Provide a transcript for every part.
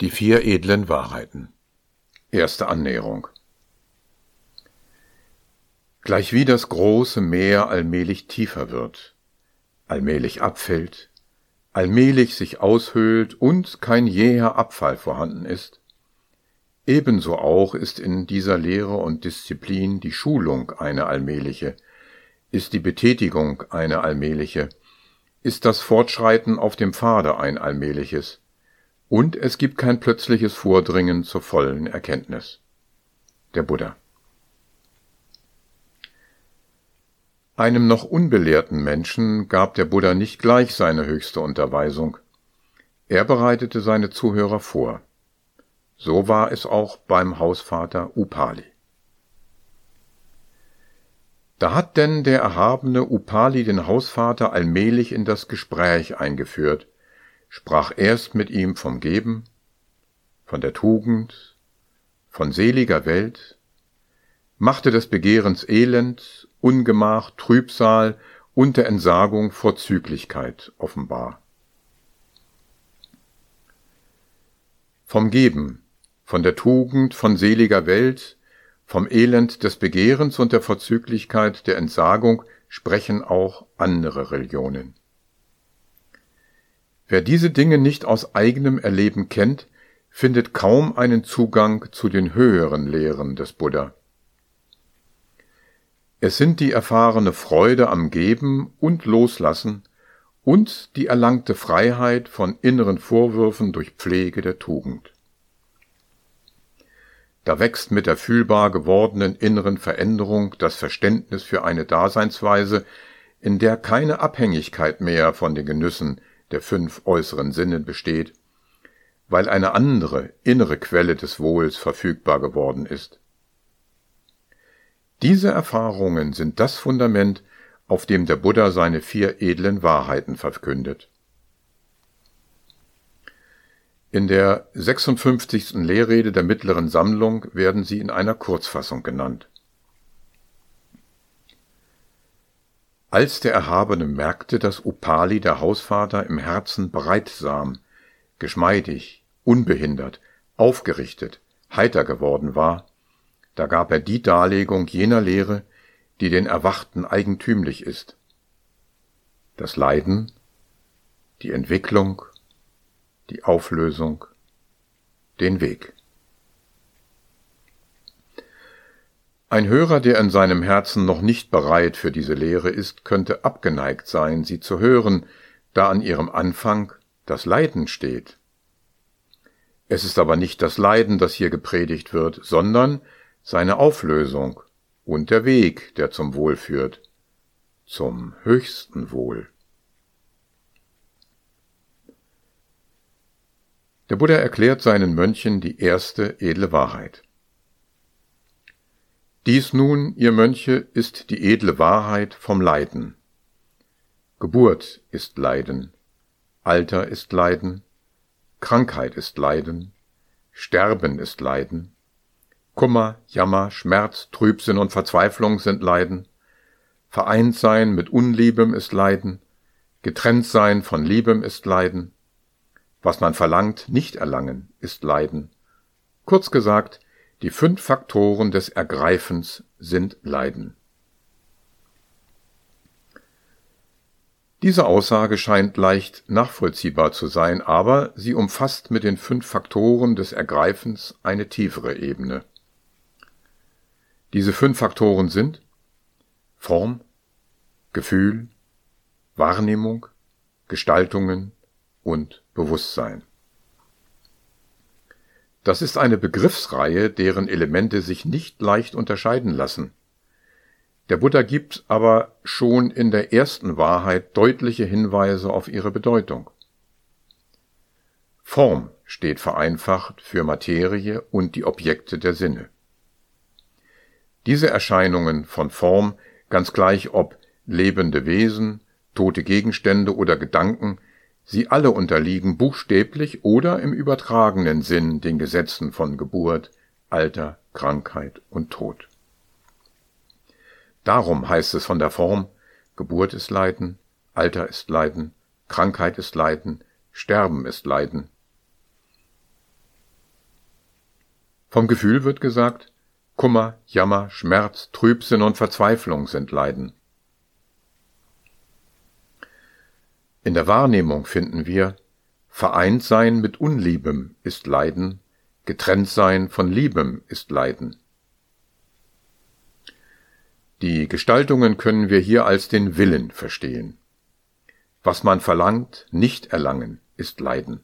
Die vier edlen Wahrheiten. Erste Annäherung. Gleichwie das große Meer allmählich tiefer wird, allmählich abfällt, allmählich sich aushöhlt und kein jäher Abfall vorhanden ist, ebenso auch ist in dieser Lehre und Disziplin die Schulung eine allmähliche, ist die Betätigung eine allmähliche, ist das Fortschreiten auf dem Pfade ein allmähliches, und es gibt kein plötzliches Vordringen zur vollen Erkenntnis. Der Buddha. Einem noch unbelehrten Menschen gab der Buddha nicht gleich seine höchste Unterweisung. Er bereitete seine Zuhörer vor. So war es auch beim Hausvater Upali. Da hat denn der erhabene Upali den Hausvater allmählich in das Gespräch eingeführt, sprach erst mit ihm vom Geben, von der Tugend, von seliger Welt, machte des Begehrens Elend, Ungemach, Trübsal und der Entsagung Vorzüglichkeit offenbar. Vom Geben, von der Tugend, von seliger Welt, vom Elend des Begehrens und der Vorzüglichkeit der Entsagung sprechen auch andere Religionen. Wer diese Dinge nicht aus eigenem Erleben kennt, findet kaum einen Zugang zu den höheren Lehren des Buddha. Es sind die erfahrene Freude am Geben und Loslassen und die erlangte Freiheit von inneren Vorwürfen durch Pflege der Tugend. Da wächst mit der fühlbar gewordenen inneren Veränderung das Verständnis für eine Daseinsweise, in der keine Abhängigkeit mehr von den Genüssen der fünf äußeren Sinne besteht, weil eine andere innere Quelle des Wohls verfügbar geworden ist. Diese Erfahrungen sind das Fundament, auf dem der Buddha seine vier edlen Wahrheiten verkündet. In der 56. Lehrrede der mittleren Sammlung werden sie in einer Kurzfassung genannt. Als der Erhabene merkte, dass Upali, der Hausvater, im Herzen bereitsam, geschmeidig, unbehindert, aufgerichtet, heiter geworden war, da gab er die Darlegung jener Lehre, die den Erwachten eigentümlich ist. Das Leiden, die Entwicklung, die Auflösung, den Weg. Ein Hörer, der in seinem Herzen noch nicht bereit für diese Lehre ist, könnte abgeneigt sein, sie zu hören, da an ihrem Anfang das Leiden steht. Es ist aber nicht das Leiden, das hier gepredigt wird, sondern seine Auflösung und der Weg, der zum Wohl führt, zum höchsten Wohl. Der Buddha erklärt seinen Mönchen die erste edle Wahrheit. Dies nun, ihr Mönche, ist die edle Wahrheit vom Leiden. Geburt ist Leiden, Alter ist Leiden, Krankheit ist Leiden, Sterben ist Leiden, Kummer, Jammer, Schmerz, Trübsinn und Verzweiflung sind Leiden, vereint sein mit Unliebem ist Leiden, getrennt sein von Liebem ist Leiden, was man verlangt, nicht erlangen, ist Leiden. Kurz gesagt, die fünf Faktoren des Ergreifens sind Leiden. Diese Aussage scheint leicht nachvollziehbar zu sein, aber sie umfasst mit den fünf Faktoren des Ergreifens eine tiefere Ebene. Diese fünf Faktoren sind Form, Gefühl, Wahrnehmung, Gestaltungen und Bewusstsein. Das ist eine Begriffsreihe, deren Elemente sich nicht leicht unterscheiden lassen. Der Buddha gibt aber schon in der ersten Wahrheit deutliche Hinweise auf ihre Bedeutung. Form steht vereinfacht für Materie und die Objekte der Sinne. Diese Erscheinungen von Form, ganz gleich ob lebende Wesen, tote Gegenstände oder Gedanken, Sie alle unterliegen buchstäblich oder im übertragenen Sinn den Gesetzen von Geburt, Alter, Krankheit und Tod. Darum heißt es von der Form, Geburt ist Leiden, Alter ist Leiden, Krankheit ist Leiden, Sterben ist Leiden. Vom Gefühl wird gesagt, Kummer, Jammer, Schmerz, Trübsinn und Verzweiflung sind Leiden. In der Wahrnehmung finden wir, vereint sein mit Unliebem ist Leiden, getrennt sein von Liebem ist Leiden. Die Gestaltungen können wir hier als den Willen verstehen. Was man verlangt, nicht erlangen, ist Leiden.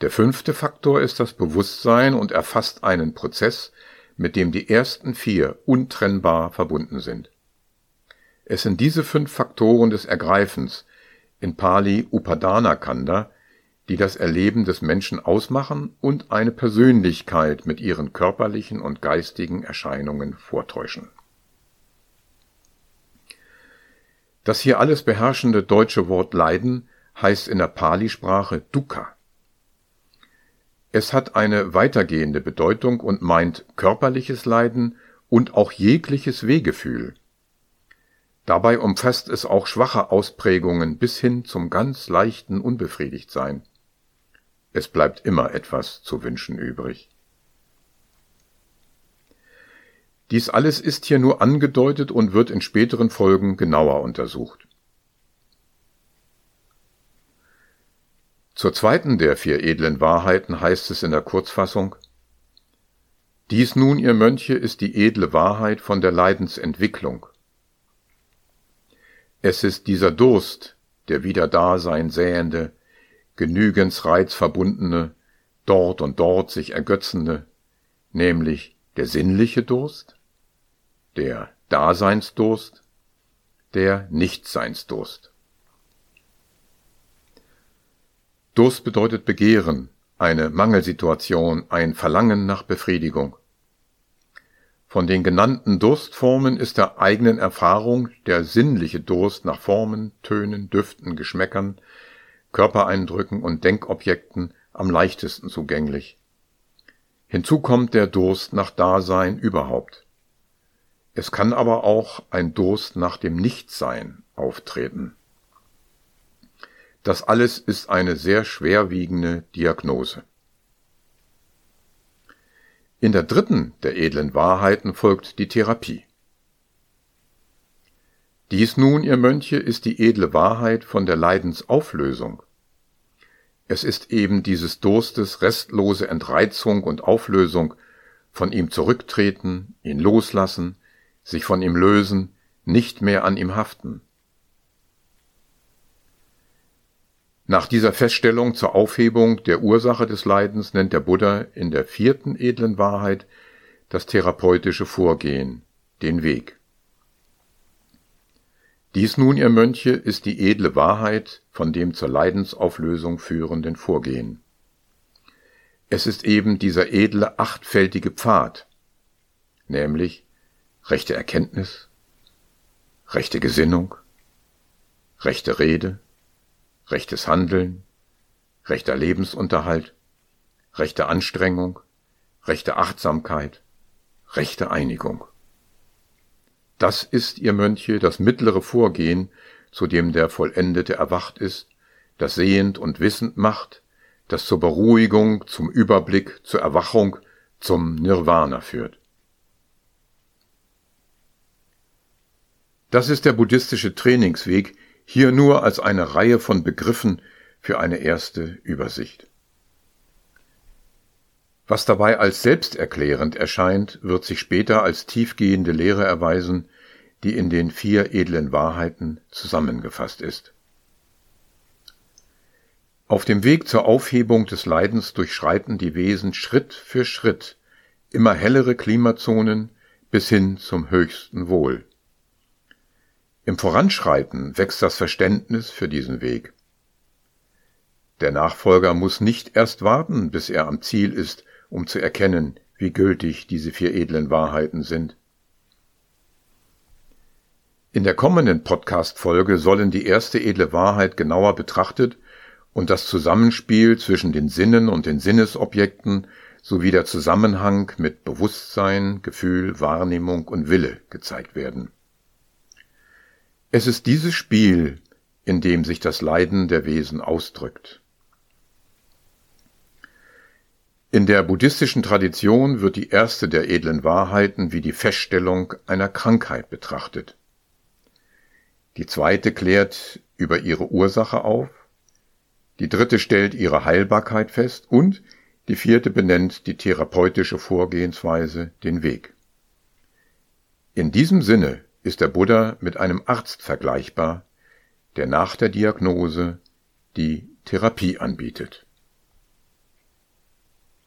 Der fünfte Faktor ist das Bewusstsein und erfasst einen Prozess, mit dem die ersten vier untrennbar verbunden sind. Es sind diese fünf Faktoren des Ergreifens, in Pali Upadana Kanda, die das Erleben des Menschen ausmachen und eine Persönlichkeit mit ihren körperlichen und geistigen Erscheinungen vortäuschen. Das hier alles beherrschende deutsche Wort Leiden heißt in der Pali-Sprache Dukkha. Es hat eine weitergehende Bedeutung und meint körperliches Leiden und auch jegliches Wehgefühl. Dabei umfasst es auch schwache Ausprägungen bis hin zum ganz leichten Unbefriedigtsein. Es bleibt immer etwas zu wünschen übrig. Dies alles ist hier nur angedeutet und wird in späteren Folgen genauer untersucht. Zur zweiten der vier edlen Wahrheiten heißt es in der Kurzfassung Dies nun, ihr Mönche, ist die edle Wahrheit von der Leidensentwicklung. Es ist dieser Durst, der wieder Dasein sähende, Genügensreiz verbundene, dort und dort sich ergötzende, nämlich der sinnliche Durst, der Daseinsdurst, der Nichtseinsdurst. Durst bedeutet Begehren, eine Mangelsituation, ein Verlangen nach Befriedigung. Von den genannten Durstformen ist der eigenen Erfahrung der sinnliche Durst nach Formen, Tönen, Düften, Geschmäckern, Körpereindrücken und Denkobjekten am leichtesten zugänglich. Hinzu kommt der Durst nach Dasein überhaupt. Es kann aber auch ein Durst nach dem Nichtsein auftreten. Das alles ist eine sehr schwerwiegende Diagnose. In der dritten der edlen Wahrheiten folgt die Therapie. Dies nun, ihr Mönche, ist die edle Wahrheit von der Leidensauflösung. Es ist eben dieses Durstes restlose Entreizung und Auflösung, von ihm zurücktreten, ihn loslassen, sich von ihm lösen, nicht mehr an ihm haften. Nach dieser Feststellung zur Aufhebung der Ursache des Leidens nennt der Buddha in der vierten edlen Wahrheit das therapeutische Vorgehen, den Weg. Dies nun, ihr Mönche, ist die edle Wahrheit von dem zur Leidensauflösung führenden Vorgehen. Es ist eben dieser edle achtfältige Pfad, nämlich rechte Erkenntnis, rechte Gesinnung, rechte Rede, rechtes Handeln, rechter Lebensunterhalt, rechte Anstrengung, rechte Achtsamkeit, rechte Einigung. Das ist, ihr Mönche, das mittlere Vorgehen, zu dem der Vollendete erwacht ist, das sehend und wissend macht, das zur Beruhigung, zum Überblick, zur Erwachung, zum Nirvana führt. Das ist der buddhistische Trainingsweg, hier nur als eine Reihe von Begriffen für eine erste Übersicht. Was dabei als selbsterklärend erscheint, wird sich später als tiefgehende Lehre erweisen, die in den vier edlen Wahrheiten zusammengefasst ist. Auf dem Weg zur Aufhebung des Leidens durchschreiten die Wesen Schritt für Schritt immer hellere Klimazonen bis hin zum höchsten Wohl. Im Voranschreiten wächst das Verständnis für diesen Weg. Der Nachfolger muss nicht erst warten, bis er am Ziel ist, um zu erkennen, wie gültig diese vier edlen Wahrheiten sind. In der kommenden Podcast-Folge sollen die erste edle Wahrheit genauer betrachtet und das Zusammenspiel zwischen den Sinnen und den Sinnesobjekten sowie der Zusammenhang mit Bewusstsein, Gefühl, Wahrnehmung und Wille gezeigt werden. Es ist dieses Spiel, in dem sich das Leiden der Wesen ausdrückt. In der buddhistischen Tradition wird die erste der edlen Wahrheiten wie die Feststellung einer Krankheit betrachtet. Die zweite klärt über ihre Ursache auf, die dritte stellt ihre Heilbarkeit fest und die vierte benennt die therapeutische Vorgehensweise, den Weg. In diesem Sinne ist der Buddha mit einem Arzt vergleichbar, der nach der Diagnose die Therapie anbietet